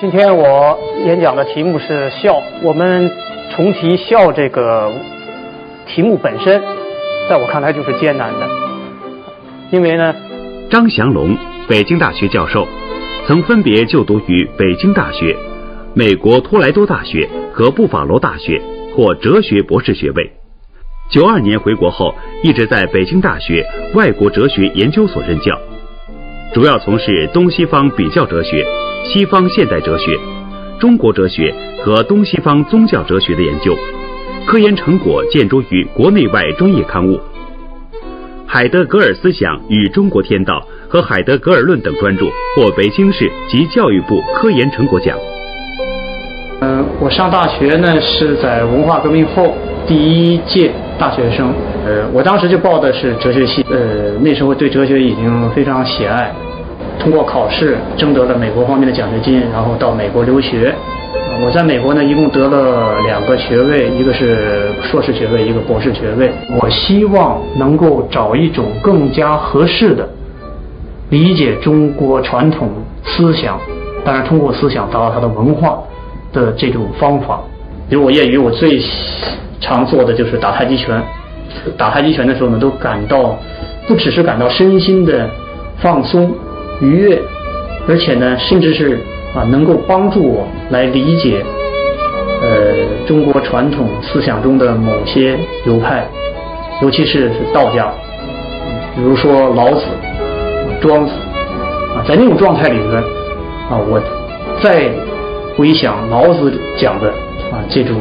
今天我演讲的题目是“孝”。我们重提“孝”这个题目本身，在我看来就是艰难的，因为呢，张祥龙，北京大学教授，曾分别就读于北京大学、美国托莱多大学和布法罗大学，获哲学博士学位。九二年回国后，一直在北京大学外国哲学研究所任教，主要从事东西方比较哲学。西方现代哲学、中国哲学和东西方宗教哲学的研究，科研成果见诸于国内外专业刊物。海德格尔思想与中国天道和海德格尔论等专著获北京市及教育部科研成果奖。嗯，我上大学呢是在文化革命后第一届大学生，呃，我当时就报的是哲学系，呃，那时候对哲学已经非常喜爱。通过考试争得了美国方面的奖学金，然后到美国留学。我在美国呢，一共得了两个学位，一个是硕士学位，一个博士学位。我希望能够找一种更加合适的理解中国传统思想，当然通过思想达到它的文化的这种方法。比如我业余，我最常做的就是打太极拳。打太极拳的时候呢，都感到不只是感到身心的放松。愉悦，而且呢，甚至是啊，能够帮助我来理解呃中国传统思想中的某些流派，尤其是是道家，比如说老子、庄子啊，在那种状态里面啊，我再回想老子讲的啊这种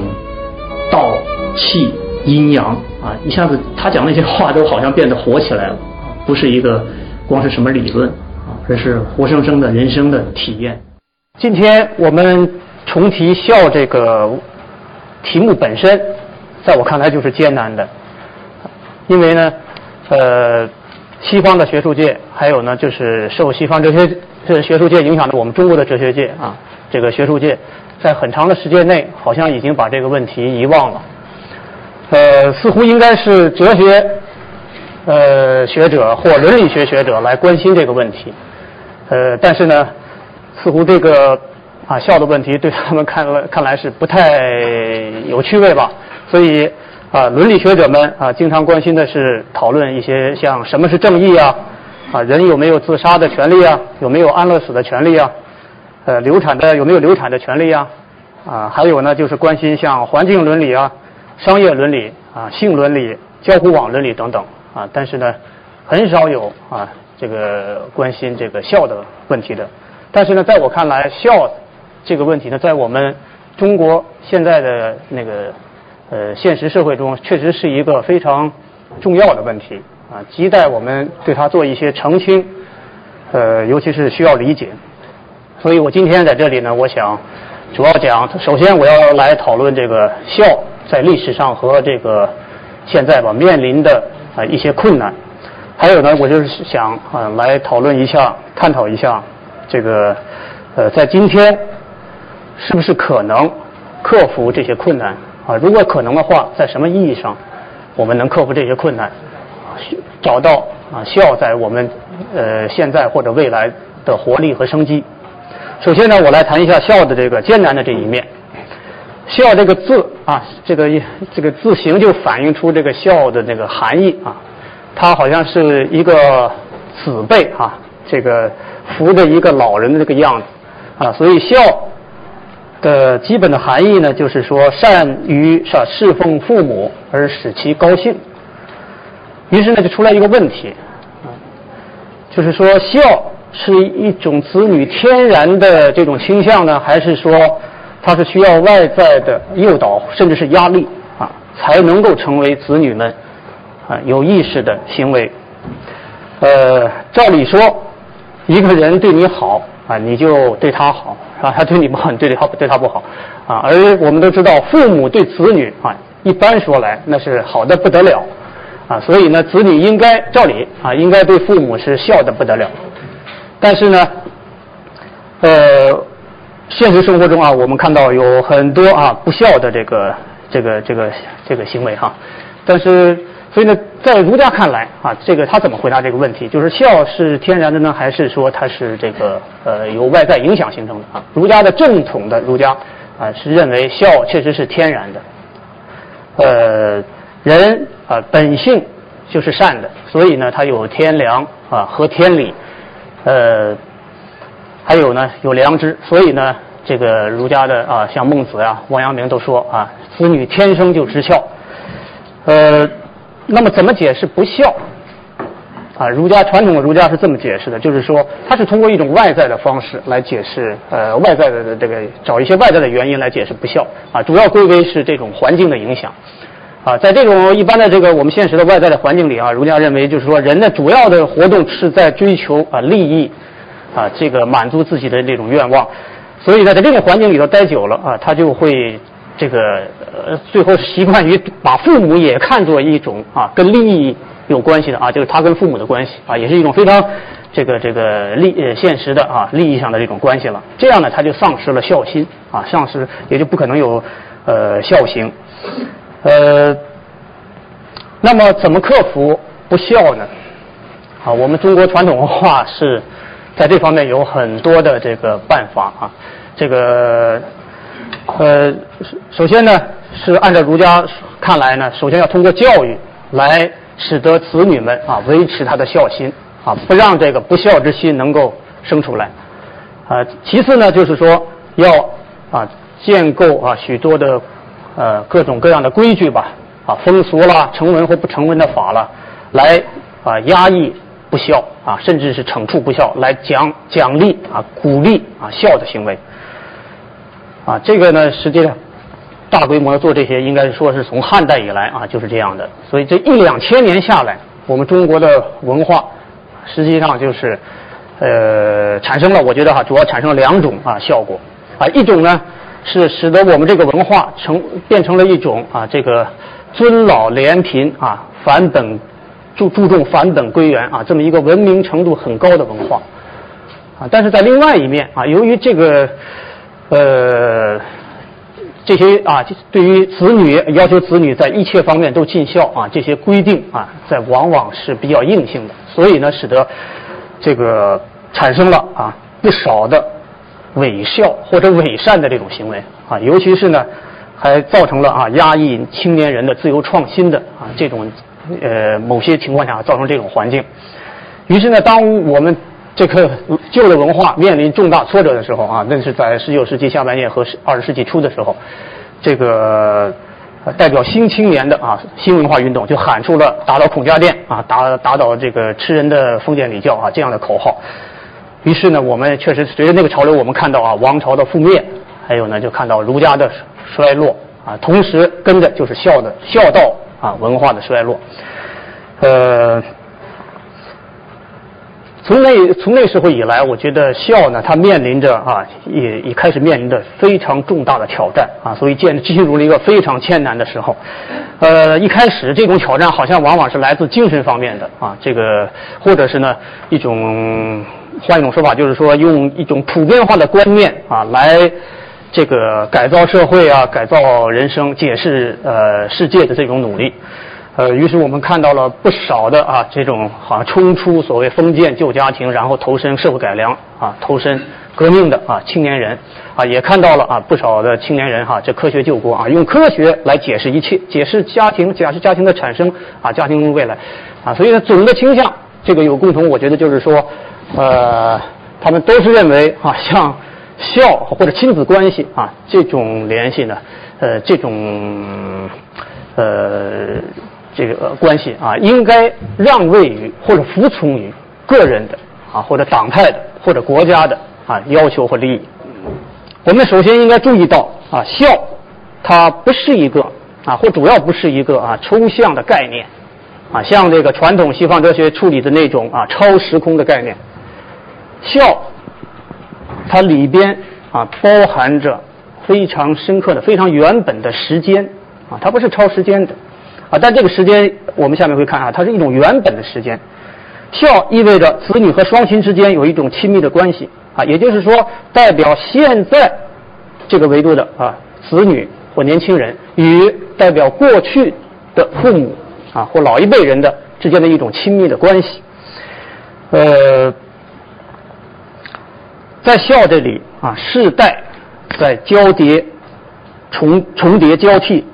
道气阴阳啊，一下子他讲那些话都好像变得活起来了，不是一个光是什么理论。这是活生生的人生的体验。今天我们重提“孝”这个题目本身，在我看来就是艰难的，因为呢，呃，西方的学术界，还有呢，就是受西方哲学这学术界影响的我们中国的哲学界啊，这个学术界，在很长的时间内，好像已经把这个问题遗忘了。呃，似乎应该是哲学呃学者或伦理学学者来关心这个问题。呃，但是呢，似乎这个啊笑的问题对他们看来看来是不太有趣味吧，所以啊伦理学者们啊经常关心的是讨论一些像什么是正义啊，啊人有没有自杀的权利啊，有没有安乐死的权利啊，呃流产的有没有流产的权利啊，啊还有呢就是关心像环境伦理啊、商业伦理啊、性伦理、交互网伦理等等啊，但是呢很少有啊。这个关心这个孝的问题的，但是呢，在我看来，孝这个问题呢，在我们中国现在的那个呃现实社会中，确实是一个非常重要的问题啊，亟待我们对它做一些澄清，呃，尤其是需要理解。所以我今天在这里呢，我想主要讲，首先我要来讨论这个孝在历史上和这个现在吧面临的啊一些困难。还有呢，我就是想啊，来讨论一下、探讨一下，这个呃，在今天是不是可能克服这些困难啊？如果可能的话，在什么意义上我们能克服这些困难，找到啊孝在我们呃现在或者未来的活力和生机？首先呢，我来谈一下孝的这个艰难的这一面。孝这个字啊，这个这个字形就反映出这个孝的这个含义啊。他好像是一个子辈啊，这个扶着一个老人的这个样子啊，所以孝的基本的含义呢，就是说善于是吧侍奉父母而使其高兴。于是呢，就出来一个问题，就是说孝是一种子女天然的这种倾向呢，还是说它是需要外在的诱导甚至是压力啊，才能够成为子女们？啊，有意识的行为。呃，照理说，一个人对你好啊，你就对他好，是吧？他对你不好，你对他对他不好啊。而我们都知道，父母对子女啊，一般说来那是好的不得了啊。所以呢，子女应该照理啊，应该对父母是孝的不得了。但是呢，呃，现实生活中啊，我们看到有很多啊不孝的这个这个这个这个行为哈。但是。所以呢，在儒家看来啊，这个他怎么回答这个问题？就是孝是天然的呢，还是说它是这个呃由外在影响形成的啊？儒家的正统的儒家啊是认为孝确实是天然的，呃，人啊本性就是善的，所以呢他有天良啊和天理，呃，还有呢有良知，所以呢这个儒家的啊像孟子呀、王阳明都说啊，子女天生就知孝，呃。那么怎么解释不孝？啊，儒家传统的儒家是这么解释的，就是说，它是通过一种外在的方式来解释，呃，外在的这个找一些外在的原因来解释不孝。啊，主要归为是这种环境的影响。啊，在这种一般的这个我们现实的外在的环境里啊，儒家认为就是说，人的主要的活动是在追求啊利益，啊这个满足自己的这种愿望。所以呢，在这种环境里头待久了啊，他就会。这个呃，最后习惯于把父母也看作一种啊，跟利益有关系的啊，就是他跟父母的关系啊，也是一种非常这个这个利呃现实的啊利益上的这种关系了。这样呢，他就丧失了孝心啊，丧失也就不可能有呃孝行。呃，那么怎么克服不孝呢？啊，我们中国传统文化是在这方面有很多的这个办法啊，这个。呃，首先呢，是按照儒家看来呢，首先要通过教育来使得子女们啊维持他的孝心啊，不让这个不孝之心能够生出来啊。其次呢，就是说要啊建构啊许多的呃各种各样的规矩吧啊风俗啦、成文或不成文的法了，来啊压抑不孝啊，甚至是惩处不孝，来奖奖励啊鼓励啊孝的行为。啊，这个呢，实际上大规模做这些，应该说是从汉代以来啊就是这样的。所以这一两千年下来，我们中国的文化实际上就是呃产生了，我觉得哈，主要产生了两种啊效果啊，一种呢是使得我们这个文化成变成了一种啊这个尊老怜贫啊返本注注重返本归元啊这么一个文明程度很高的文化啊，但是在另外一面啊，由于这个。呃，这些啊，对于子女要求子女在一切方面都尽孝啊，这些规定啊，在往往是比较硬性的，所以呢，使得这个产生了啊不少的伪孝或者伪善的这种行为啊，尤其是呢，还造成了啊压抑青年人的自由创新的啊这种呃某些情况下造成这种环境。于是呢，当我们这个旧的文化面临重大挫折的时候啊，那是在十九世纪下半叶和二十世纪初的时候，这个代表新青年的啊新文化运动就喊出了“打倒孔家店”啊，打打倒这个吃人的封建礼教啊这样的口号。于是呢，我们确实随着那个潮流，我们看到啊王朝的覆灭，还有呢就看到儒家的衰落啊，同时跟着就是孝的孝道啊文化的衰落，呃。从那从那时候以来，我觉得孝呢，它面临着啊，也也开始面临着非常重大的挑战啊，所以进进入了一个非常艰难的时候。呃，一开始这种挑战好像往往是来自精神方面的啊，这个或者是呢一种换一种说法，就是说用一种普遍化的观念啊来这个改造社会啊，改造人生，解释呃世界的这种努力。呃，于是我们看到了不少的啊，这种好像冲出所谓封建旧家庭，然后投身社会改良啊，投身革命的啊青年人啊，也看到了啊不少的青年人哈，这科学救国啊，用科学来解释一切，解释家庭，解释家庭的产生啊，家庭未来啊，所以呢，总的倾向这个有共同，我觉得就是说，呃，他们都是认为啊，像孝或者亲子关系啊这种联系呢，呃，这种呃。这个关系啊，应该让位于或者服从于个人的啊，或者党派的或者国家的啊要求和利益。我们首先应该注意到啊，孝它不是一个啊，或主要不是一个啊抽象的概念啊，像这个传统西方哲学处理的那种啊超时空的概念。孝它里边啊包含着非常深刻的、非常原本的时间啊，它不是超时间的。啊，但这个时间我们下面会看啊，它是一种原本的时间。孝意味着子女和双亲之间有一种亲密的关系啊，也就是说，代表现在这个维度的啊子女或年轻人与代表过去的父母啊或老一辈人的之间的一种亲密的关系。呃，在孝这里啊，世代在交叠、重重叠交替，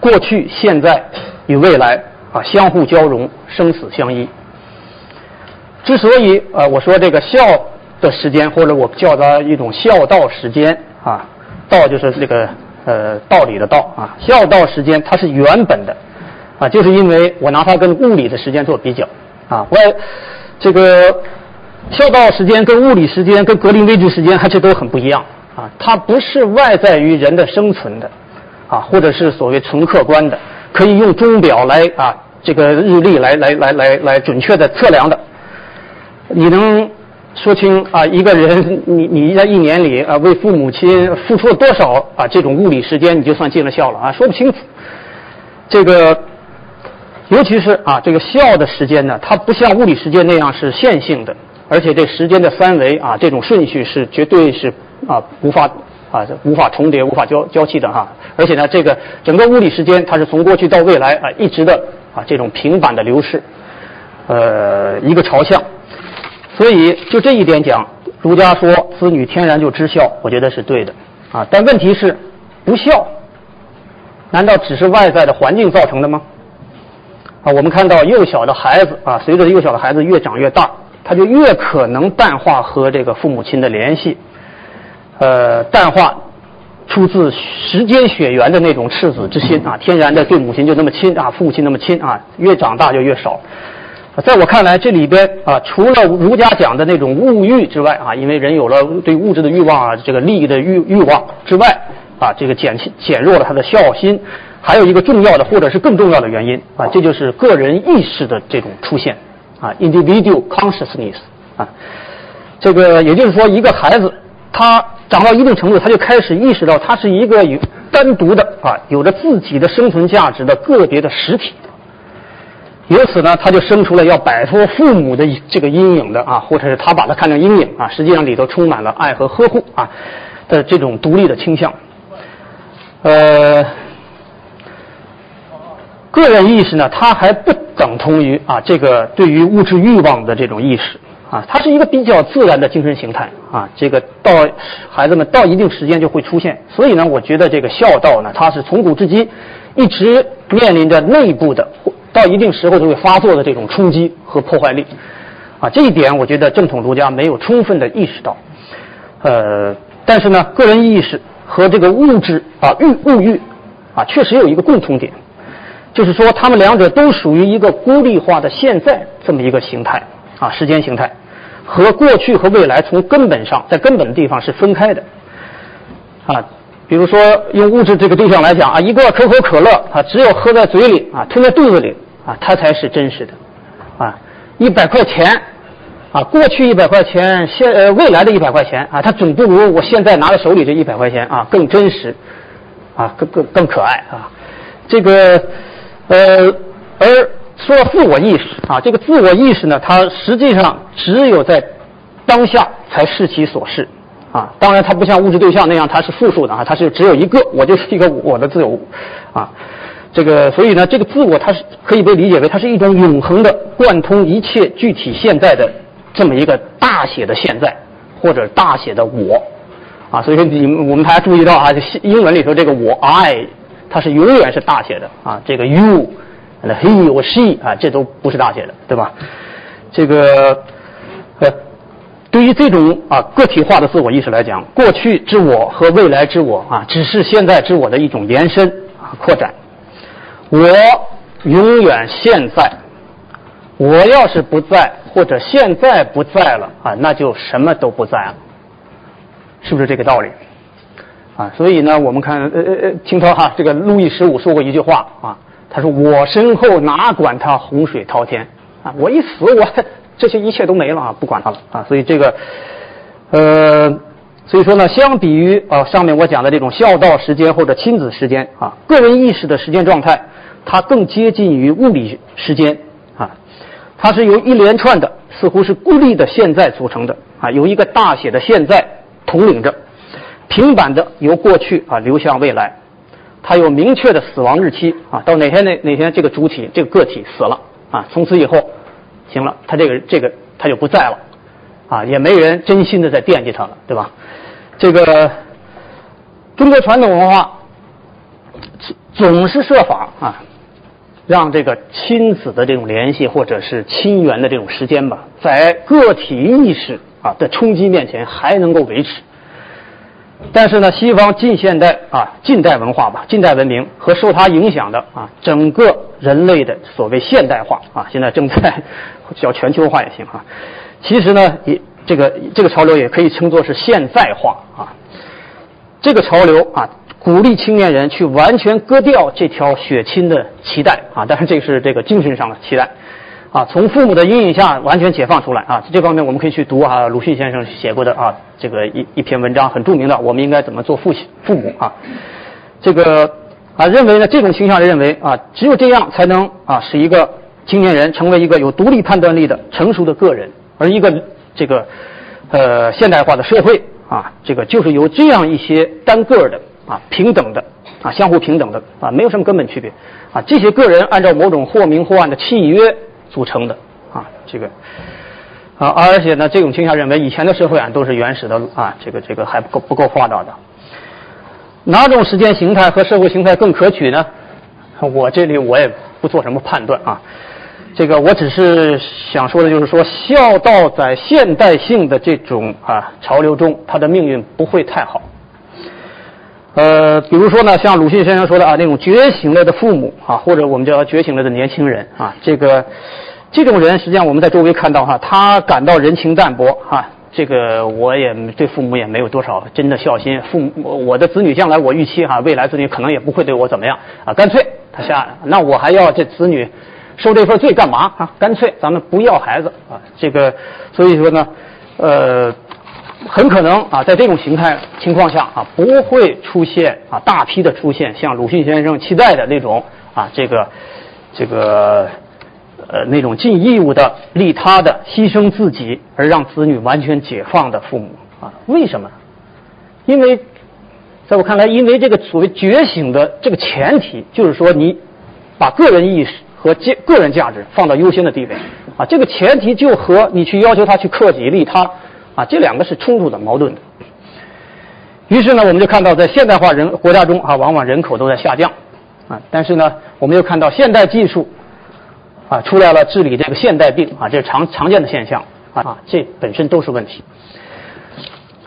过去、现在与未来啊相互交融，生死相依。之所以呃我说这个孝的时间，或者我叫它一种孝道时间啊，道就是那个呃道理的道啊，孝道时间它是原本的啊，就是因为我拿它跟物理的时间做比较啊，我。这个孝道时间跟物理时间跟格林威治时间还是都很不一样啊，它不是外在于人的生存的啊，或者是所谓纯客观的，可以用钟表来啊这个日历来来来来来准确的测量的。你能说清啊一个人 你你在一年里啊为父母亲付出了多少啊这种物理时间你就算尽了孝了啊说不清楚。这个。尤其是啊，这个孝的时间呢，它不像物理时间那样是线性的，而且这时间的三维啊，这种顺序是绝对是啊无法啊无法重叠、无法交交替的哈。而且呢，这个整个物理时间它是从过去到未来啊一直的啊这种平板的流逝，呃一个朝向。所以就这一点讲，儒家说子女天然就知孝，我觉得是对的啊。但问题是，不孝，难道只是外在的环境造成的吗？啊，我们看到幼小的孩子啊，随着幼小的孩子越长越大，他就越可能淡化和这个父母亲的联系，呃，淡化出自时间血缘的那种赤子之心啊，天然的对母亲就那么亲啊，父亲那么亲啊，越长大就越少。在我看来，这里边啊，除了儒家讲的那种物欲之外啊，因为人有了对物质的欲望啊，这个利益的欲欲望之外啊，这个减减弱了他的孝心。还有一个重要的，或者是更重要的原因啊，这就是个人意识的这种出现啊，individual consciousness 啊，这个也就是说，一个孩子他长到一定程度，他就开始意识到他是一个有单独的啊，有着自己的生存价值的个别的实体。由此呢，他就生出了要摆脱父母的这个阴影的啊，或者是他把它看成阴影啊，实际上里头充满了爱和呵护啊的这种独立的倾向，呃。个人意识呢，它还不等同于啊这个对于物质欲望的这种意识啊，它是一个比较自然的精神形态啊。这个到孩子们到一定时间就会出现，所以呢，我觉得这个孝道呢，它是从古至今一直面临着内部的到一定时候就会发作的这种冲击和破坏力啊。这一点我觉得正统儒家没有充分的意识到，呃，但是呢，个人意识和这个物质啊欲物欲啊，确实有一个共同点。就是说，他们两者都属于一个孤立化的现在这么一个形态啊，时间形态，和过去和未来从根本上在根本的地方是分开的啊。比如说，用物质这个对象来讲啊，一个可口可乐啊，只有喝在嘴里啊，吞在肚子里啊，它才是真实的啊。一百块钱啊，过去一百块钱，现呃未来的一百块钱啊，它总不如我现在拿在手里这一百块钱啊更真实啊，更更更可爱啊。这个。呃，而说自我意识啊，这个自我意识呢，它实际上只有在当下才视其所是啊。当然，它不像物质对象那样，它是复数的啊，它是只有一个，我就是一个我的自由啊。这个，所以呢，这个自我它是可以被理解为它是一种永恒的贯通一切具体现在的这么一个大写的现在或者大写的我啊。所以说，你们我们大家注意到啊，这英文里头这个我 I。它是永远是大写的啊，这个 you，那 he 或 she 啊，这都不是大写的，对吧？这个呃，对于这种啊个体化的自我意识来讲，过去之我和未来之我啊，只是现在之我的一种延伸啊扩展。我永远现在，我要是不在或者现在不在了啊，那就什么都不在了，是不是这个道理？啊，所以呢，我们看，呃呃呃，听说哈，这个路易十五说过一句话啊，他说：“我身后哪管他洪水滔天啊，我一死，我 这些一切都没了啊，不管他了啊。”所以这个，呃，所以说呢，相比于啊上面我讲的这种孝道时间或者亲子时间啊，个人意识的时间状态，它更接近于物理时间啊，它是由一连串的似乎是孤立的现在组成的啊，由一个大写的现在统领着。平板的由过去啊流向未来，它有明确的死亡日期啊，到哪天哪哪天这个主体这个个体死了啊，从此以后，行了，他这个这个他就不在了，啊，也没人真心的在惦记他了，对吧？这个中国传统文化总是设法啊，让这个亲子的这种联系或者是亲缘的这种时间吧，在个体意识啊的冲击面前还能够维持。但是呢，西方近现代啊，近代文化吧，近代文明和受它影响的啊，整个人类的所谓现代化啊，现在正在叫全球化也行啊。其实呢，也这个这个潮流也可以称作是现代化啊。这个潮流啊，鼓励青年人去完全割掉这条血亲的脐带啊，但是这是这个精神上的脐带。啊，从父母的阴影下完全解放出来啊！这方面我们可以去读啊，鲁迅先生写过的啊，这个一一篇文章很著名的，我们应该怎么做父亲父母啊？这个啊，认为呢，这种倾向认为啊，只有这样才能啊，使一个青年人成为一个有独立判断力的成熟的个人，而一个这个呃现代化的社会啊，这个就是由这样一些单个的啊平等的啊相互平等的啊没有什么根本区别啊，这些个人按照某种或明或暗的契约。组成的啊，这个啊，而且呢，这种倾向认为以前的社会啊都是原始的啊，这个这个还不够不够发达的。哪种时间形态和社会形态更可取呢？我这里我也不做什么判断啊，这个我只是想说的就是说，孝道在现代性的这种啊潮流中，它的命运不会太好。呃，比如说呢，像鲁迅先生说的啊，那种觉醒了的父母啊，或者我们叫觉醒了的年轻人啊，这个这种人，实际上我们在周围看到哈，他感到人情淡薄哈，这个我也对父母也没有多少真的孝心，父母我的子女将来我预期哈，未来子女可能也不会对我怎么样啊，干脆他下那我还要这子女受这份罪干嘛啊？干脆咱们不要孩子啊，这个所以说呢，呃。很可能啊，在这种形态情况下啊，不会出现啊大批的出现像鲁迅先生期待的那种啊这个这个呃那种尽义务的利他的牺牲自己而让子女完全解放的父母啊？为什么？因为在我看来，因为这个所谓觉醒的这个前提就是说，你把个人意识和个人价值放到优先的地位啊，这个前提就和你去要求他去克己利他。啊，这两个是冲突的、矛盾的。于是呢，我们就看到，在现代化人国家中啊，往往人口都在下降啊。但是呢，我们又看到现代技术啊出来了，治理这个现代病啊，这是常常见的现象啊。这本身都是问题。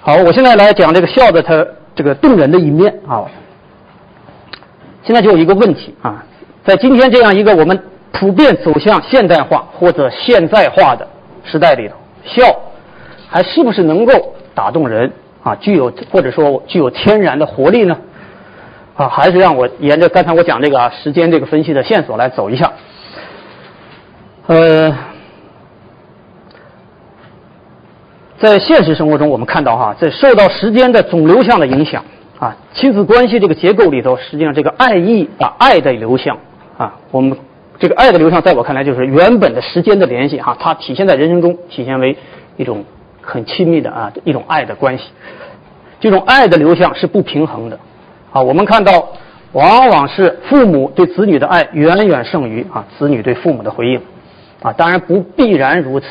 好，我现在来讲这个笑的它这个动人的一面啊。现在就有一个问题啊，在今天这样一个我们普遍走向现代化或者现代化的时代里头，笑。还是不是能够打动人啊？具有或者说具有天然的活力呢？啊，还是让我沿着刚才我讲这个啊时间这个分析的线索来走一下。呃，在现实生活中，我们看到哈，在受到时间的总流向的影响啊，亲子关系这个结构里头，实际上这个爱意啊，爱的流向啊，我们这个爱的流向，在我看来就是原本的时间的联系哈，它体现在人生中，体现为一种。很亲密的啊，一种爱的关系，这种爱的流向是不平衡的，啊，我们看到往往是父母对子女的爱远远胜于啊子女对父母的回应，啊，当然不必然如此，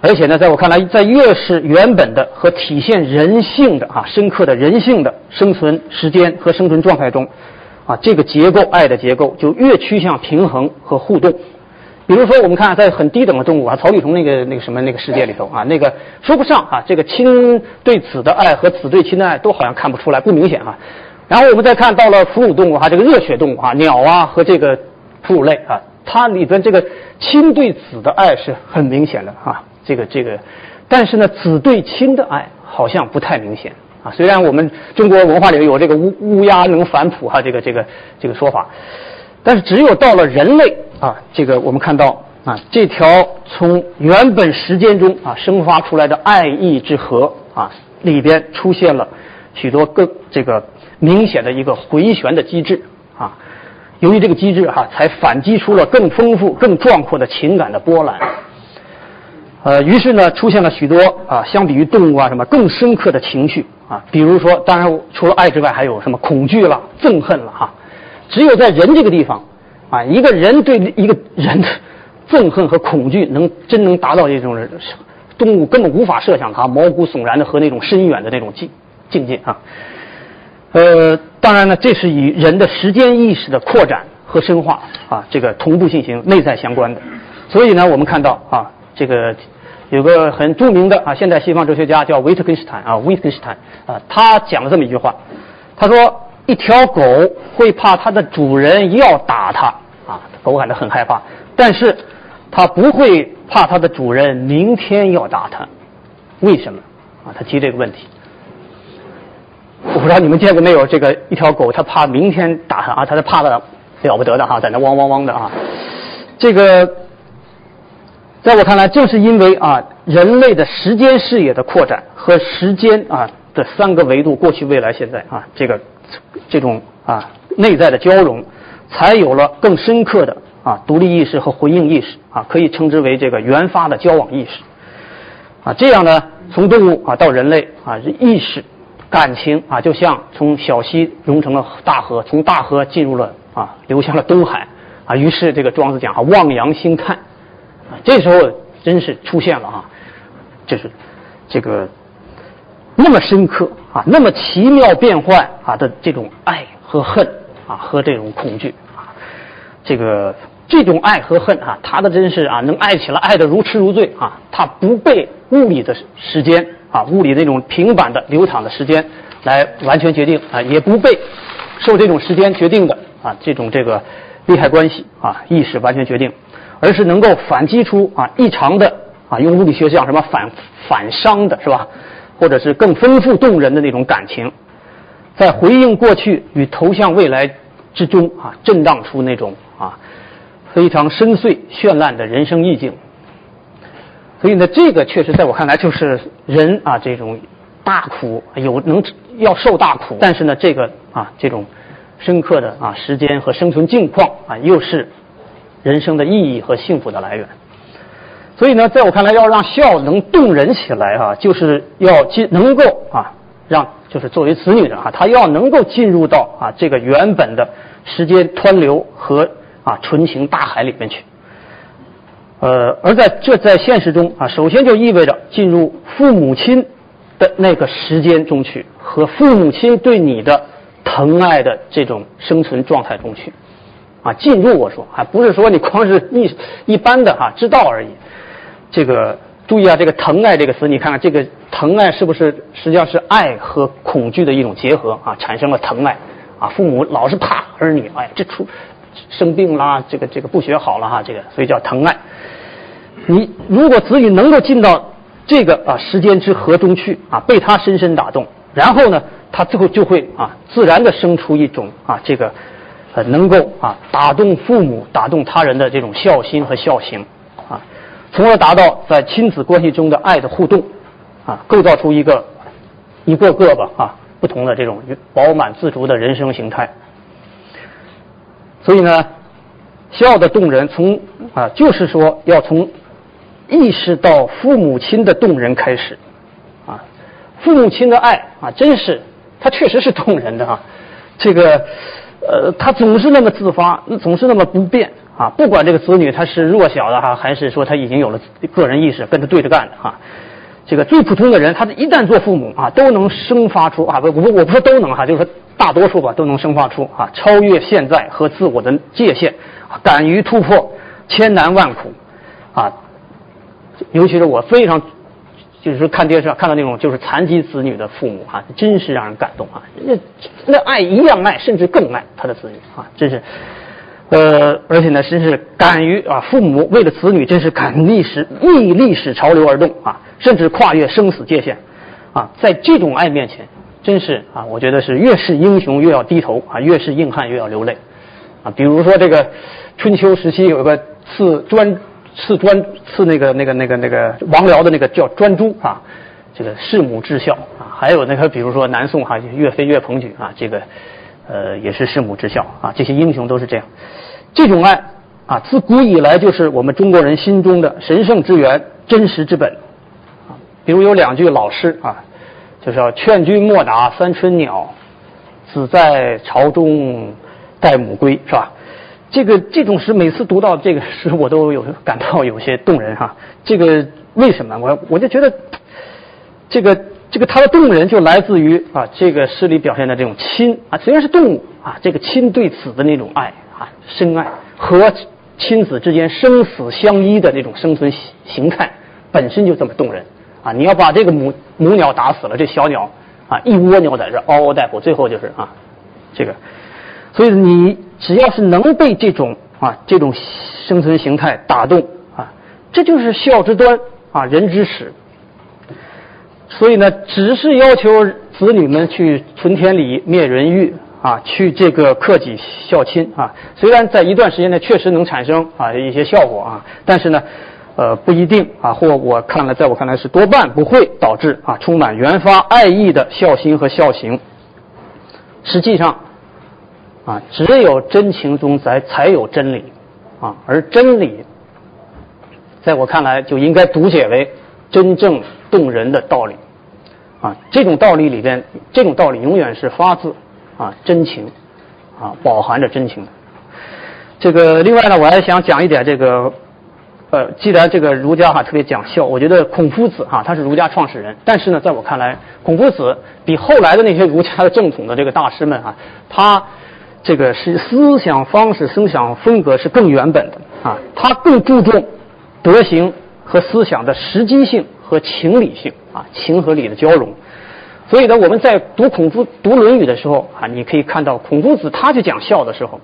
而且呢，在我看来，在越是原本的和体现人性的啊深刻的人性的生存时间和生存状态中，啊，这个结构爱的结构就越趋向平衡和互动。比如说，我们看在很低等的动物啊，草履虫那个那个什么那个世界里头啊，那个说不上啊，这个亲对子的爱和子对亲的爱都好像看不出来，不明显啊。然后我们再看到了哺乳动物哈，这个热血动物啊，鸟啊和这个哺乳类啊，它里边这个亲对子的爱是很明显的啊，这个这个，但是呢，子对亲的爱好像不太明显啊。虽然我们中国文化里有这个乌乌鸦能反哺哈，这个这个这个说法。但是只有到了人类啊，这个我们看到啊，这条从原本时间中啊生发出来的爱意之河啊，里边出现了许多更这个明显的一个回旋的机制啊。由于这个机制哈，才反击出了更丰富、更壮阔的情感的波澜。呃，于是呢，出现了许多啊，相比于动物啊什么更深刻的情绪啊，比如说，当然除了爱之外，还有什么恐惧了、憎恨了哈。只有在人这个地方，啊，一个人对一个人的憎恨和恐惧，能真能达到这种动物根本无法设想它毛骨悚然的和那种深远的那种境境界啊。呃，当然呢，这是与人的时间意识的扩展和深化啊，这个同步进行、内在相关的。所以呢，我们看到啊，这个有个很著名的啊，现代西方哲学家叫维特根斯坦啊，维特根斯坦啊，他讲了这么一句话，他说：一条狗会怕它的主人要打它啊，狗感到很害怕，但是它不会怕它的主人明天要打它，为什么？啊，他提这个问题。我不知道你们见过没有？这个一条狗，它怕明天打它啊，它是怕的了不得的哈，在那汪汪汪的啊，这个。在我看来，正是因为啊，人类的时间视野的扩展和时间啊的三个维度——过去、未来、现在啊，这个这种啊内在的交融，才有了更深刻的啊独立意识和回应意识啊，可以称之为这个原发的交往意识啊。这样呢，从动物啊到人类啊，意识、感情啊，就像从小溪融成了大河，从大河进入了啊，流向了东海啊。于是这个庄子讲啊，望洋兴叹。啊，这时候真是出现了哈，就是这个那么深刻啊，那么奇妙变幻啊的这种爱和恨啊，和这种恐惧啊，这个这种爱和恨啊，他的真是啊，能爱起来爱的如痴如醉啊，他不被物理的时间啊，物理那种平板的流淌的时间来完全决定啊，也不被受这种时间决定的啊，这种这个利害关系啊，意识完全决定。而是能够反击出啊异常的啊，用物理学讲什么反反伤的是吧？或者是更丰富动人的那种感情，在回应过去与投向未来之中啊，震荡出那种啊非常深邃绚烂的人生意境。所以呢，这个确实在我看来就是人啊这种大苦有能要受大苦，但是呢，这个啊这种深刻的啊时间和生存境况啊又是。人生的意义和幸福的来源，所以呢，在我看来，要让孝能动人起来哈，就是要进能够啊，让就是作为子女的哈，他要能够进入到啊这个原本的时间湍流和啊纯情大海里面去。呃，而在这在现实中啊，首先就意味着进入父母亲的那个时间中去，和父母亲对你的疼爱的这种生存状态中去。啊，进入我说，还不是说你光是一一般的哈知道而已。这个注意啊，这个疼爱这个词，你看看这个疼爱是不是实际上是爱和恐惧的一种结合啊，产生了疼爱啊。父母老是怕儿女，哎，这出生病啦，这个这个不学好了哈，这个所以叫疼爱。你如果子女能够进到这个啊时间之河中去啊，被他深深打动，然后呢，他最后就会啊自然的生出一种啊这个。呃，能够啊打动父母、打动他人的这种孝心和孝行，从而达到在亲子关系中的爱的互动，啊，构造出一个一个个吧啊不同的这种饱满自足的人生形态。所以呢，孝的动人，从啊就是说要从意识到父母亲的动人开始，啊，父母亲的爱啊，真是他确实是动人的啊，这个。呃，他总是那么自发，总是那么不变啊！不管这个子女他是弱小的哈，还是说他已经有了个人意识，跟他对着干的哈。这个最普通的人，他一旦做父母啊，都能生发出啊，不，我我不说都能哈，就是说大多数吧，都能生发出啊，超越现在和自我的界限，敢于突破千难万苦啊！尤其是我非常。就是说，看电视看到那种就是残疾子女的父母哈，真是让人感动啊！那那爱一样爱，甚至更爱他的子女啊，真是，呃，而且呢，真是敢于啊，父母为了子女，真是敢逆史逆历史潮流而动啊，甚至跨越生死界限啊，在这种爱面前，真是啊，我觉得是越是英雄越要低头啊，越是硬汉越要流泪啊。比如说这个春秋时期有一个赐专。赐专赐那个那个那个那个王僚的那个叫专诸啊，这个弑母至孝啊，还有那个比如说南宋哈岳飞岳鹏举啊，这个呃也是弑母之孝啊，这些英雄都是这样。这种爱啊，自古以来就是我们中国人心中的神圣之源、真实之本啊。比如有两句老诗啊，就是要劝君莫打三春鸟，子在巢中待母归，是吧？这个这种诗，每次读到这个诗，我都有感到有些动人哈。这个为什么？我我就觉得，这个这个它的动人就来自于啊，这个诗里表现的这种亲啊，虽然是动物啊，这个亲对子的那种爱啊，深爱和亲子之间生死相依的那种生存形态，本身就这么动人啊。你要把这个母母鸟打死了，这小鸟啊，一窝鸟在这嗷嗷待哺，最后就是啊，这个。所以你只要是能被这种啊这种生存形态打动啊，这就是孝之端啊人之始。所以呢，只是要求子女们去存天理、灭人欲啊，去这个克己孝亲啊。虽然在一段时间内确实能产生啊一些效果啊，但是呢，呃不一定啊，或我看来，在我看来是多半不会导致啊充满原发爱意的孝心和孝行。实际上。啊，只有真情中才才有真理，啊，而真理，在我看来就应该读解为真正动人的道理，啊，这种道理里边，这种道理永远是发自啊真情，啊，饱含着真情的。这个另外呢，我还想讲一点这个，呃，既然这个儒家哈特别讲孝，我觉得孔夫子哈他是儒家创始人，但是呢，在我看来，孔夫子比后来的那些儒家的正统的这个大师们啊，他。这个是思想方式、思想风格是更原本的啊，他更注重德行和思想的实际性和情理性啊，情和理的交融。所以呢，我们在读孔夫读《论语》的时候啊，你可以看到孔夫子他去讲孝的时候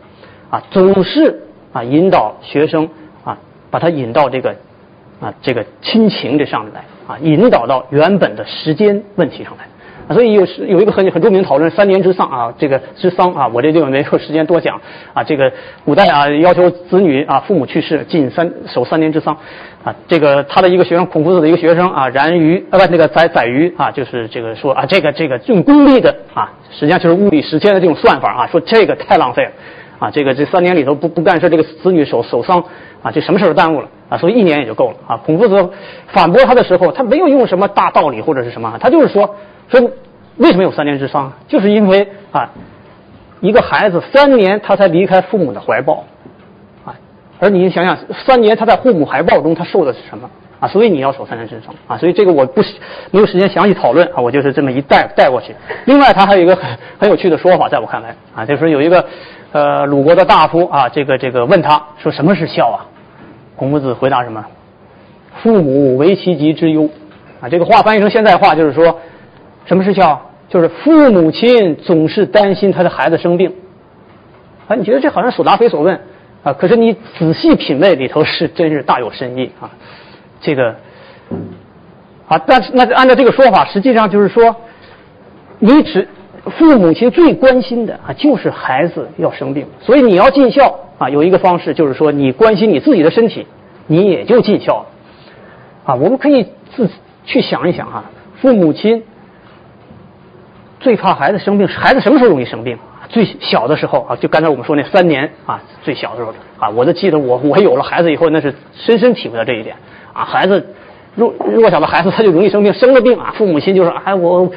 啊，总是啊引导学生啊，把他引到这个啊这个亲情这上面来啊，引导到原本的时间问题上来。所以有是有一个很很著名的讨论，三年之丧啊，这个之丧啊，我这地方没有时间多讲啊。这个古代啊，要求子女啊，父母去世尽三守三年之丧啊。这个他的一个学生孔夫子的一个学生啊，然于啊不那个载载于啊，就是这个说啊，这个这个用功利的啊，实际上就是物理时间的这种算法啊，说这个太浪费了啊。这个这三年里头不不干事，这个子女守守丧啊，这什么事都耽误了啊，所以一年也就够了啊。孔夫子反驳他的时候，他没有用什么大道理或者是什么，他就是说说。为什么有三年之丧？就是因为啊，一个孩子三年他才离开父母的怀抱，啊，而你想想，三年他在父母怀抱中他受的是什么啊？所以你要守三年之丧啊！所以这个我不没有时间详细讨论啊，我就是这么一带带过去。另外，他还有一个很很有趣的说法，在我看来啊，就是有一个呃鲁国的大夫啊，这个这个问他说什么是孝啊？孔夫子回答什么？父母为其疾之忧啊！这个话翻译成现在话就是说。什么是孝？就是父母亲总是担心他的孩子生病。啊，你觉得这好像所答非所问啊？可是你仔细品味里头是真是大有深意啊。这个啊，但是那按照这个说法，实际上就是说，你只父母亲最关心的啊，就是孩子要生病，所以你要尽孝啊。有一个方式就是说，你关心你自己的身体，你也就尽孝了。啊，我们可以自去想一想啊，父母亲。最怕孩子生病，孩子什么时候容易生病？最小的时候啊，就刚才我们说那三年啊，最小的时候啊，我都记得我我有了孩子以后，那是深深体会到这一点啊。孩子弱弱小的孩子他就容易生病，生了病啊，父母亲就说哎我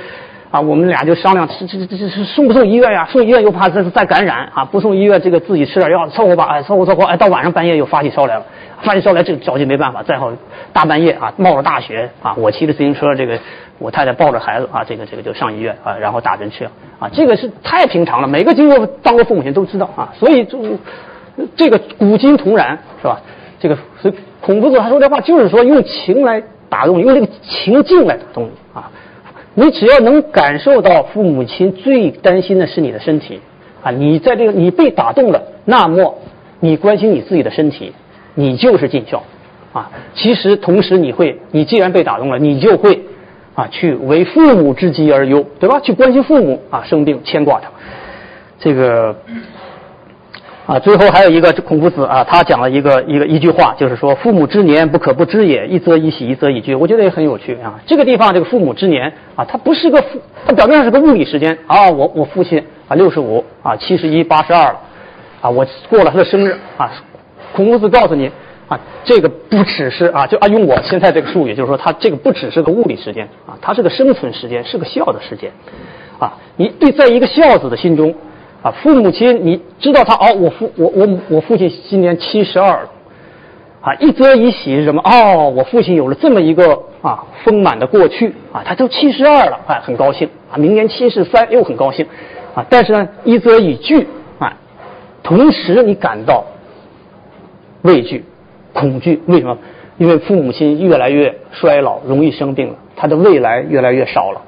啊，我们俩就商量这这这这送不送医院呀？送医院又怕再再感染啊，不送医院这个自己吃点药凑合吧，哎凑合凑合，哎到晚上半夜又发起烧来了，发起烧来这着急没办法，再好大半夜啊冒着大雪啊，我骑着自行车这个。我太太抱着孩子啊，这个这个就上医院啊，然后打针吃药啊，这个是太平常了，每个经过当过父母亲都知道啊，所以就这个古今同然是吧？这个所以孔夫子他说这话就是说用情来打动，用这个情境来打动你啊。你只要能感受到父母亲最担心的是你的身体啊，你在这个你被打动了，那么你关心你自己的身体，你就是尽孝啊。其实同时你会，你既然被打动了，你就会。啊，去为父母之疾而忧，对吧？去关心父母啊，生病牵挂他。这个啊，最后还有一个孔夫子啊，他讲了一个一个一句话，就是说父母之年不可不知也，一则以喜，一则以惧。我觉得也很有趣啊。这个地方这个父母之年啊，它不是个父，它表面上是个物理时间啊。我我父亲啊，六十五啊，七十一，八十二了啊，我过了他的生日啊。孔夫子告诉你啊，这个不只是啊，就啊用我现在这个术语，就是说它这个不只是个物理时间啊，它是个生存时间，是个孝的时间，啊，你对在一个孝子的心中啊，父母亲你知道他哦，我父我我我父亲今年七十二了。啊，一则以喜是什么？哦，我父亲有了这么一个啊丰满的过去啊，他都七十二了，哎，很高兴啊。明年七十三又很高兴啊。但是呢，一则以惧啊，同时你感到畏惧、恐惧。为什么？因为父母亲越来越衰老，容易生病了，他的未来越来越少了。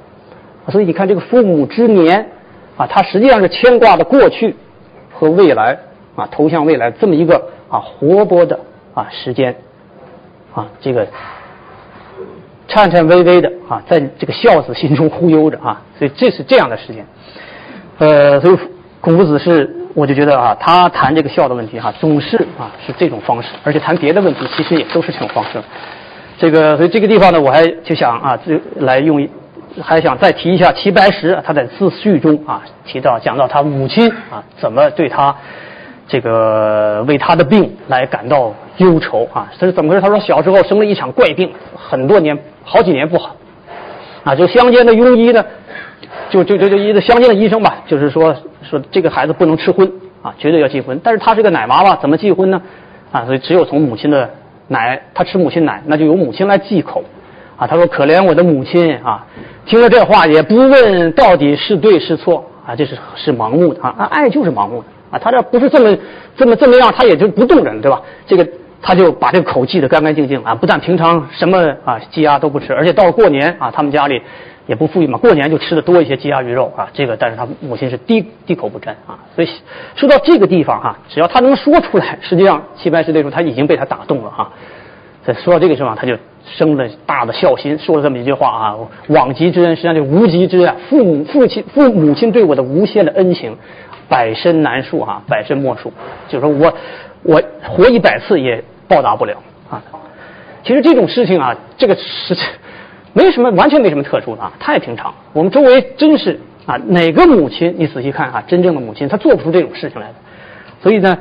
所以你看，这个父母之年啊，他实际上是牵挂的过去和未来啊，投向未来这么一个啊活泼的。啊，时间，啊，这个颤颤巍巍的啊，在这个孝子心中忽悠着啊，所以这是这样的时间。呃，所以孔夫子是，我就觉得啊，他谈这个孝的问题哈，总是啊是这种方式，而且谈别的问题其实也都是这种方式。这个，所以这个地方呢，我还就想啊，这来用，还想再提一下齐白石，他在自序中啊提到讲到他母亲啊怎么对他这个为他的病来感到。忧愁啊，这是怎么回事？他说小时候生了一场怪病，很多年好几年不好，啊，就乡间的庸医呢，就就就就一个乡间的医生吧，就是说说这个孩子不能吃荤啊，绝对要忌荤。但是他是个奶娃娃，怎么忌荤呢？啊，所以只有从母亲的奶，他吃母亲奶，那就由母亲来忌口。啊，他说可怜我的母亲啊，听了这话也不问到底是对是错啊，这是是盲目的啊，爱就是盲目的啊，他这不是这么这么这么样，他也就不动人，对吧？这个。他就把这个口记得干干净净啊，不但平常什么啊鸡鸭都不吃，而且到了过年啊，他们家里也不富裕嘛，过年就吃的多一些鸡鸭鱼肉啊。这个，但是他母亲是滴滴口不沾啊。所以说到这个地方哈，只要他能说出来，实际上齐白石那时候他已经被他打动了哈。在说到这个地方，他就生了大的孝心，说了这么一句话啊：往极之恩，实际上就无极之恩。父母父亲父母亲对我的无限的恩情，百身难数哈，百身莫数。就是说我我活一百次也。报答不了啊！其实这种事情啊，这个是没什么，完全没什么特殊的啊，太平常。我们周围真是啊，哪个母亲你仔细看啊，真正的母亲她做不出这种事情来的。所以呢，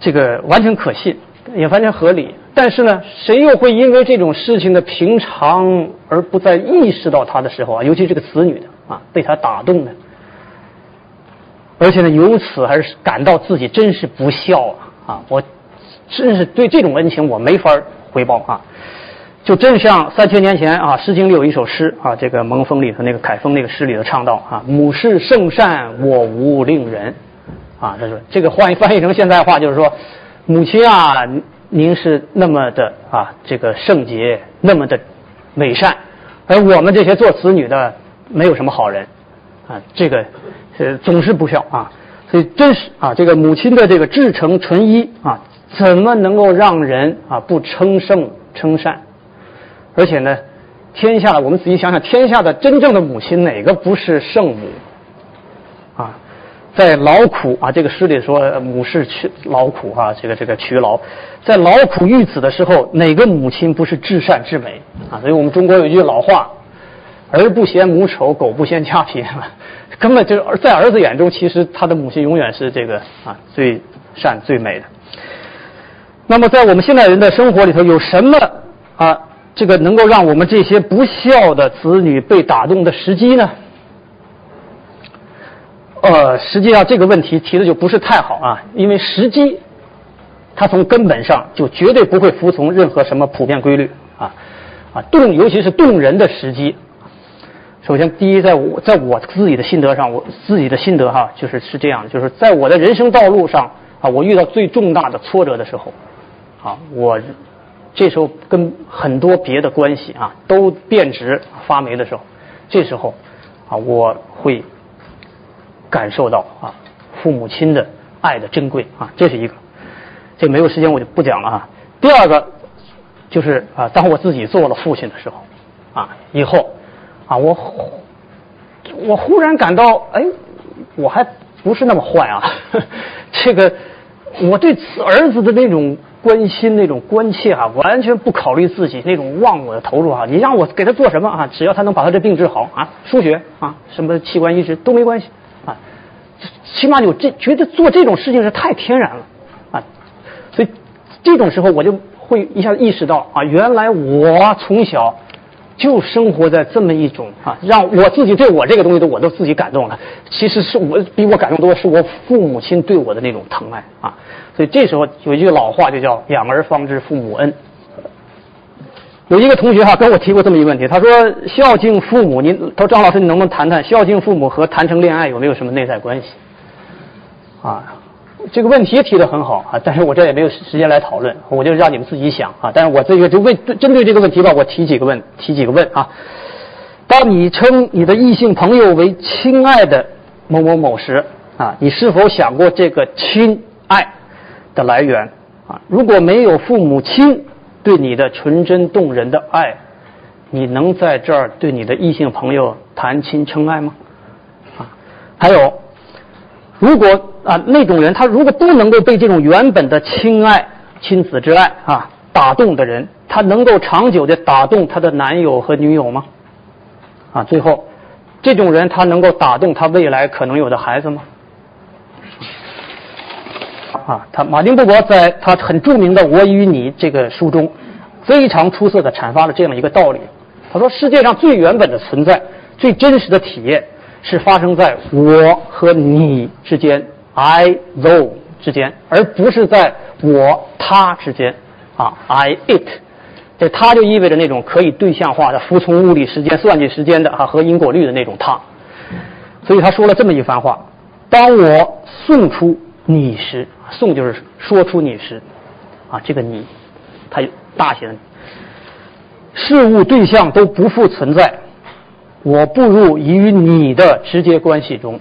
这个完全可信，也完全合理。但是呢，谁又会因为这种事情的平常而不再意识到他的时候啊，尤其这个子女的啊，被他打动呢？而且呢，由此还是感到自己真是不孝啊！啊，我。真是对这种恩情我没法回报啊！就正像三千年前啊，《诗经》里有一首诗啊，这个蒙风里头那个凯风那个诗里头唱到啊：“母是圣善，我无令人。”啊，他说这个换翻译成现代话就是说，母亲啊，您是那么的啊，这个圣洁，那么的美善，而我们这些做子女的没有什么好人啊，这个呃总是不孝啊，所以真是啊，这个母亲的这个至诚纯一啊。怎么能够让人啊不称圣称善？而且呢，天下我们仔细想想，天下的真正的母亲哪个不是圣母？啊，在劳苦啊这个诗里说母是去劳苦啊，这个这个劬劳，在劳苦育子的时候，哪个母亲不是至善至美啊？所以我们中国有一句老话：“儿不嫌母丑，狗不嫌家贫。”根本就是在儿子眼中，其实他的母亲永远是这个啊最善最美的。那么，在我们现代人的生活里头，有什么啊？这个能够让我们这些不孝的子女被打动的时机呢？呃，实际上这个问题提的就不是太好啊，因为时机，它从根本上就绝对不会服从任何什么普遍规律啊啊，动尤其是动人的时机。首先，第一，在我在我自己的心得上，我自己的心得哈，就是是这样的，就是在我的人生道路上啊，我遇到最重大的挫折的时候。啊，我这时候跟很多别的关系啊都变质发霉的时候，这时候啊我会感受到啊父母亲的爱的珍贵啊，这是一个。这没有时间我就不讲了啊。第二个就是啊，当我自己做了父亲的时候啊，以后啊我我忽然感到哎，我还不是那么坏啊，这个我对儿子的那种。关心那种关切啊，完全不考虑自己那种忘我的投入啊！你让我给他做什么啊？只要他能把他这病治好啊，输血啊，什么器官移植都没关系啊。起码有这觉得做这种事情是太天然了啊。所以这种时候我就会一下子意识到啊，原来我从小就生活在这么一种啊，让我自己对我这个东西都我都自己感动了。其实是我比我感动多，是我父母亲对我的那种疼爱啊。所以这时候有一句老话就叫“养儿方知父母恩”。有一个同学哈跟我提过这么一个问题，他说孝敬父母，您他说张老师，你能不能谈谈孝敬父母和谈成恋爱有没有什么内在关系？啊，这个问题提的很好啊，但是我这也没有时间来讨论，我就让你们自己想啊。但是我这个就为针对这个问题吧，我提几个问，提几个问啊。当你称你的异性朋友为亲爱的某某某时啊，你是否想过这个亲爱的来源啊？如果没有父母亲。对你的纯真动人的爱，你能在这儿对你的异性朋友谈亲称爱吗？啊，还有，如果啊那种人他如果不能够被这种原本的亲爱、亲子之爱啊打动的人，他能够长久的打动他的男友和女友吗？啊，最后，这种人他能够打动他未来可能有的孩子吗？啊，他马丁布伯在他很著名的《我与你》这个书中，非常出色的阐发了这样一个道理。他说，世界上最原本的存在、最真实的体验，是发生在我和你之间 （I thou） 之间，而不是在我他之间。啊，I it，这他就意味着那种可以对象化的、服从物理时间、算计时间的啊和因果律的那种他。所以他说了这么一番话：当我送出你时。送就是说出你时，啊，这个你，它大写的，事物对象都不复存在，我步入与你的直接关系中，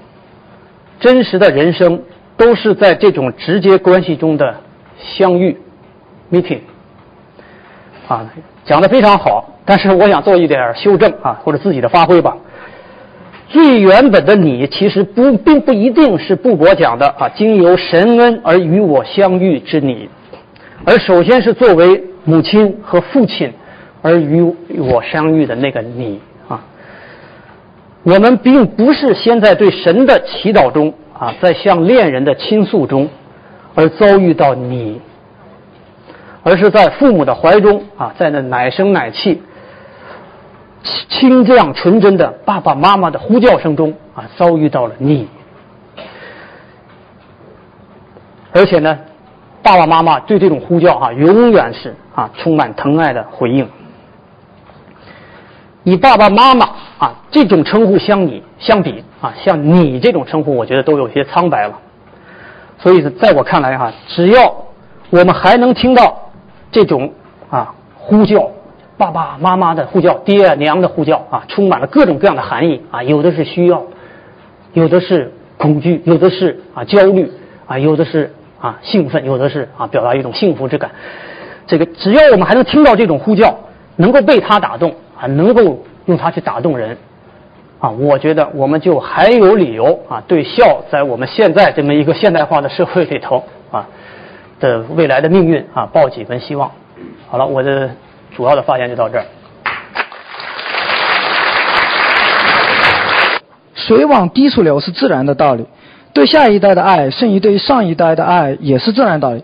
真实的人生都是在这种直接关系中的相遇，meeting，啊，讲的非常好，但是我想做一点修正啊，或者自己的发挥吧。最原本的你，其实不并不一定是布伯讲的啊，经由神恩而与我相遇之你，而首先是作为母亲和父亲而与我相遇的那个你。我们并不是先在对神的祈祷中啊，在向恋人的倾诉中而遭遇到你，而是在父母的怀中啊，在那奶声奶气。清亮纯真的爸爸妈妈的呼叫声中啊，遭遇到了你，而且呢，爸爸妈妈对这种呼叫啊，永远是啊充满疼爱的回应。以爸爸妈妈啊这种称呼相比相比啊，像你这种称呼，我觉得都有些苍白了。所以在我看来哈，只要我们还能听到这种啊呼叫。爸爸妈妈的呼叫，爹娘的呼叫啊，充满了各种各样的含义啊，有的是需要，有的是恐惧，有的是啊焦虑啊，有的是啊兴奋，有的是啊表达一种幸福之感。这个只要我们还能听到这种呼叫，能够被他打动啊，能够用它去打动人啊，我觉得我们就还有理由啊，对孝在我们现在这么一个现代化的社会里头啊的未来的命运啊抱几分希望。好了，我的。主要的发言就到这儿。水往低处流是自然的道理，对下一代的爱胜于对上一代的爱也是自然道理。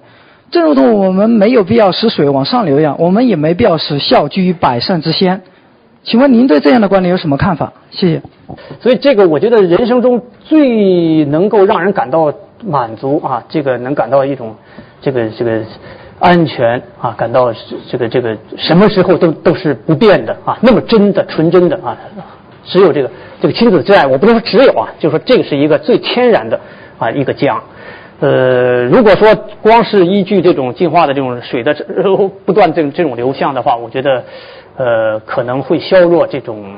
正如同我们没有必要使水往上流一样，我们也没必要使孝居于百善之先。请问您对这样的观点有什么看法？谢谢。所以这个我觉得人生中最能够让人感到满足啊，这个能感到一种这个这个。安全啊，感到这个这个什么时候都都是不变的啊，那么真的纯真的啊，只有这个这个亲子之爱，我不能说只有啊，就是说这个是一个最天然的啊一个家。呃，如果说光是依据这种进化的这种水的不断这种这种流向的话，我觉得呃可能会削弱这种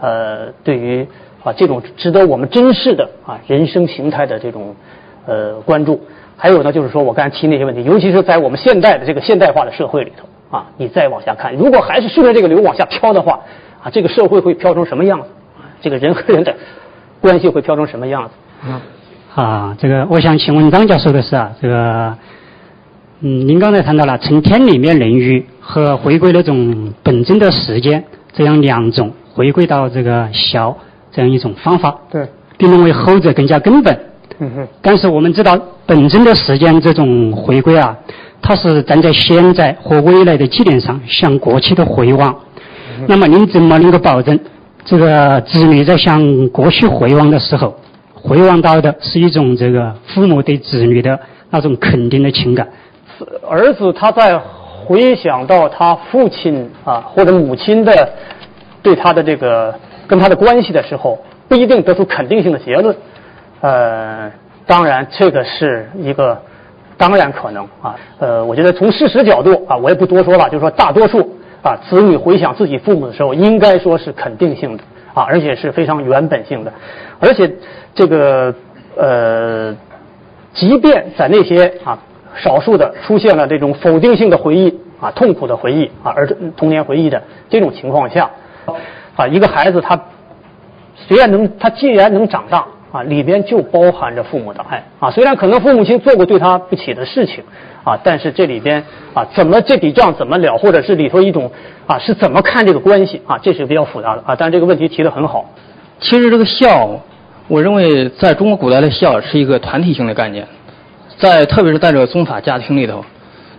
呃对于啊这种值得我们珍视的啊人生形态的这种呃关注。还有呢，就是说我刚才提那些问题，尤其是在我们现代的这个现代化的社会里头啊，你再往下看，如果还是顺着这个流往下飘的话，啊，这个社会会飘成什么样子？这个人和人的关系会飘成什么样子？啊，啊，这个我想请问张教授的是啊，这个，嗯，您刚才谈到了从天里面人鱼和回归那种本真的时间这样两种回归到这个小这样一种方法，对，并认为后者更加根本。嗯哼，但是我们知道，本真的时间这种回归啊，它是站在现在和未来的基点上向过去的回望。那么您怎么能够保证这个子女在向过去回望的时候，回望到的是一种这个父母对子女的那种肯定的情感？儿子他在回想到他父亲啊或者母亲的对他的这个跟他的关系的时候，不一定得出肯定性的结论。呃，当然这个是一个当然可能啊。呃，我觉得从事实角度啊，我也不多说了，就是说大多数啊子女回想自己父母的时候，应该说是肯定性的啊，而且是非常原本性的，而且这个呃，即便在那些啊。少数的出现了这种否定性的回忆啊，痛苦的回忆啊，而童年回忆的这种情况下，啊，一个孩子他虽然能，他既然能长大啊，里边就包含着父母的爱啊，虽然可能父母亲做过对他不起的事情啊，但是这里边啊，怎么这笔账怎么了，或者是里头一种啊，是怎么看这个关系啊，这是比较复杂的啊，但是这个问题提的很好。其实这个孝，我认为在中国古代的孝是一个团体性的概念。在特别是在这个宗法家庭里头，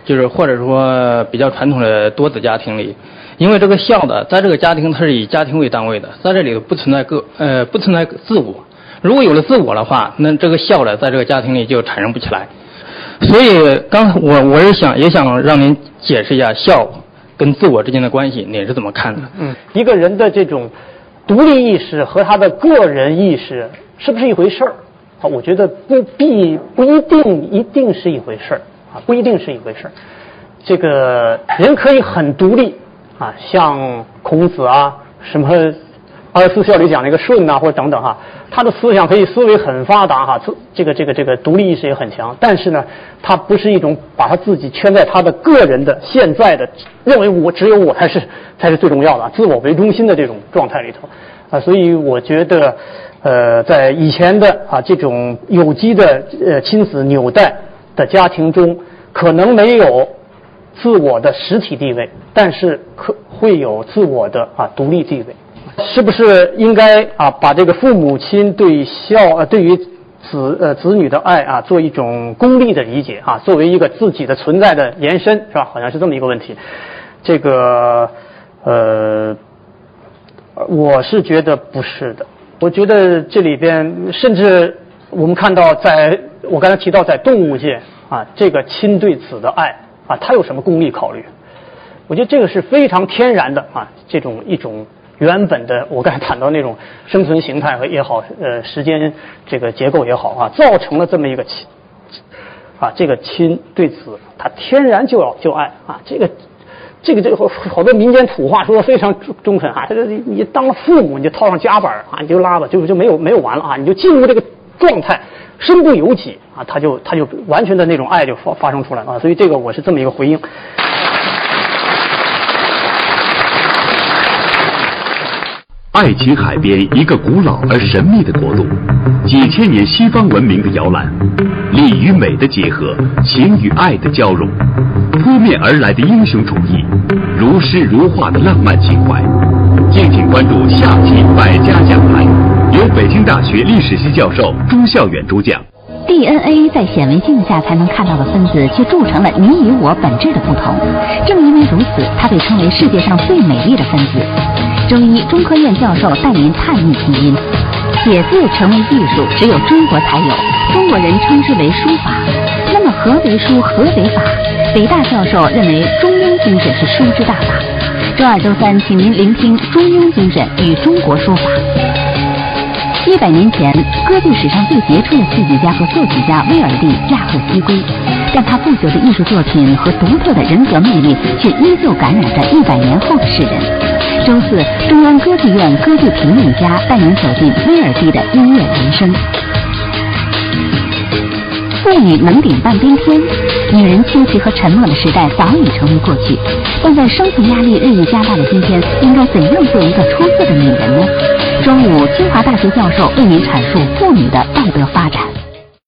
就是或者说比较传统的多子家庭里，因为这个孝的在这个家庭它是以家庭为单位的，在这里头不存在个呃不存在自我，如果有了自我的话，那这个孝呢在这个家庭里就产生不起来。所以刚我我是想也想让您解释一下孝跟自我之间的关系，您是怎么看的？嗯，一个人的这种独立意识和他的个人意识是不是一回事儿？啊，我觉得不必不一定一定是一回事儿啊，不一定是一回事儿。这个人可以很独立啊，像孔子啊，什么二十四孝里讲那个舜呐，或者等等哈，他的思想可以思维很发达哈，这个这个这个独立意识也很强。但是呢，他不是一种把他自己圈在他的个人的现在的认为我只有我才是才是最重要的，自我为中心的这种状态里头啊，所以我觉得。呃，在以前的啊这种有机的呃亲子纽带的家庭中，可能没有自我的实体地位，但是可会有自我的啊独立地位。是不是应该啊把这个父母亲对孝呃对于子呃子女的爱啊做一种功利的理解啊，作为一个自己的存在的延伸是吧？好像是这么一个问题。这个呃，我是觉得不是的。我觉得这里边，甚至我们看到，在我刚才提到，在动物界啊，这个亲对子的爱啊，它有什么功利考虑？我觉得这个是非常天然的啊，这种一种原本的，我刚才谈到那种生存形态和也好，呃，时间这个结构也好啊，造成了这么一个亲啊，这个亲对子，他天然就要就爱啊，这个。这个这个好多民间土话说的非常忠诚啊，这个你当了父母你就套上夹板啊，你就拉吧，就就没有没有完了啊，你就进入这个状态，身不由己啊，他就他就完全的那种爱就发发生出来了啊，所以这个我是这么一个回应。爱琴海边一个古老而神秘的国度，几千年西方文明的摇篮，力与美的结合，情与爱的交融，扑面而来的英雄主义，如诗如画的浪漫情怀。敬请关注下期百家讲坛，由北京大学历史系教授朱孝远主讲。DNA 在显微镜下才能看到的分子，却铸成了你与我本质的不同。正因为如此，它被称为世界上最美丽的分子。周一，中科院教授带您探秘拼音。写字成为艺术，只有中国才有，中国人称之为书法。那么何为书？何为法？北大教授认为，中庸精神是书之大法。周二、周三，请您聆听中庸精神与中国书法。一百年前，歌剧史上最杰出的戏剧家和作曲家威尔第驾鹤西归，但他不朽的艺术作品和独特的人格魅力，却依旧感染着一百年后的世人。周四，中央歌剧院歌剧评论家带您走进威尔第的音乐人生。妇女能顶半边天，女人清奇和沉默的时代早已成为过去。但在生存压力日益加大的今天，应该怎样做一个出色的女人呢？中午，清华大学教授为您阐述妇女的道德发展。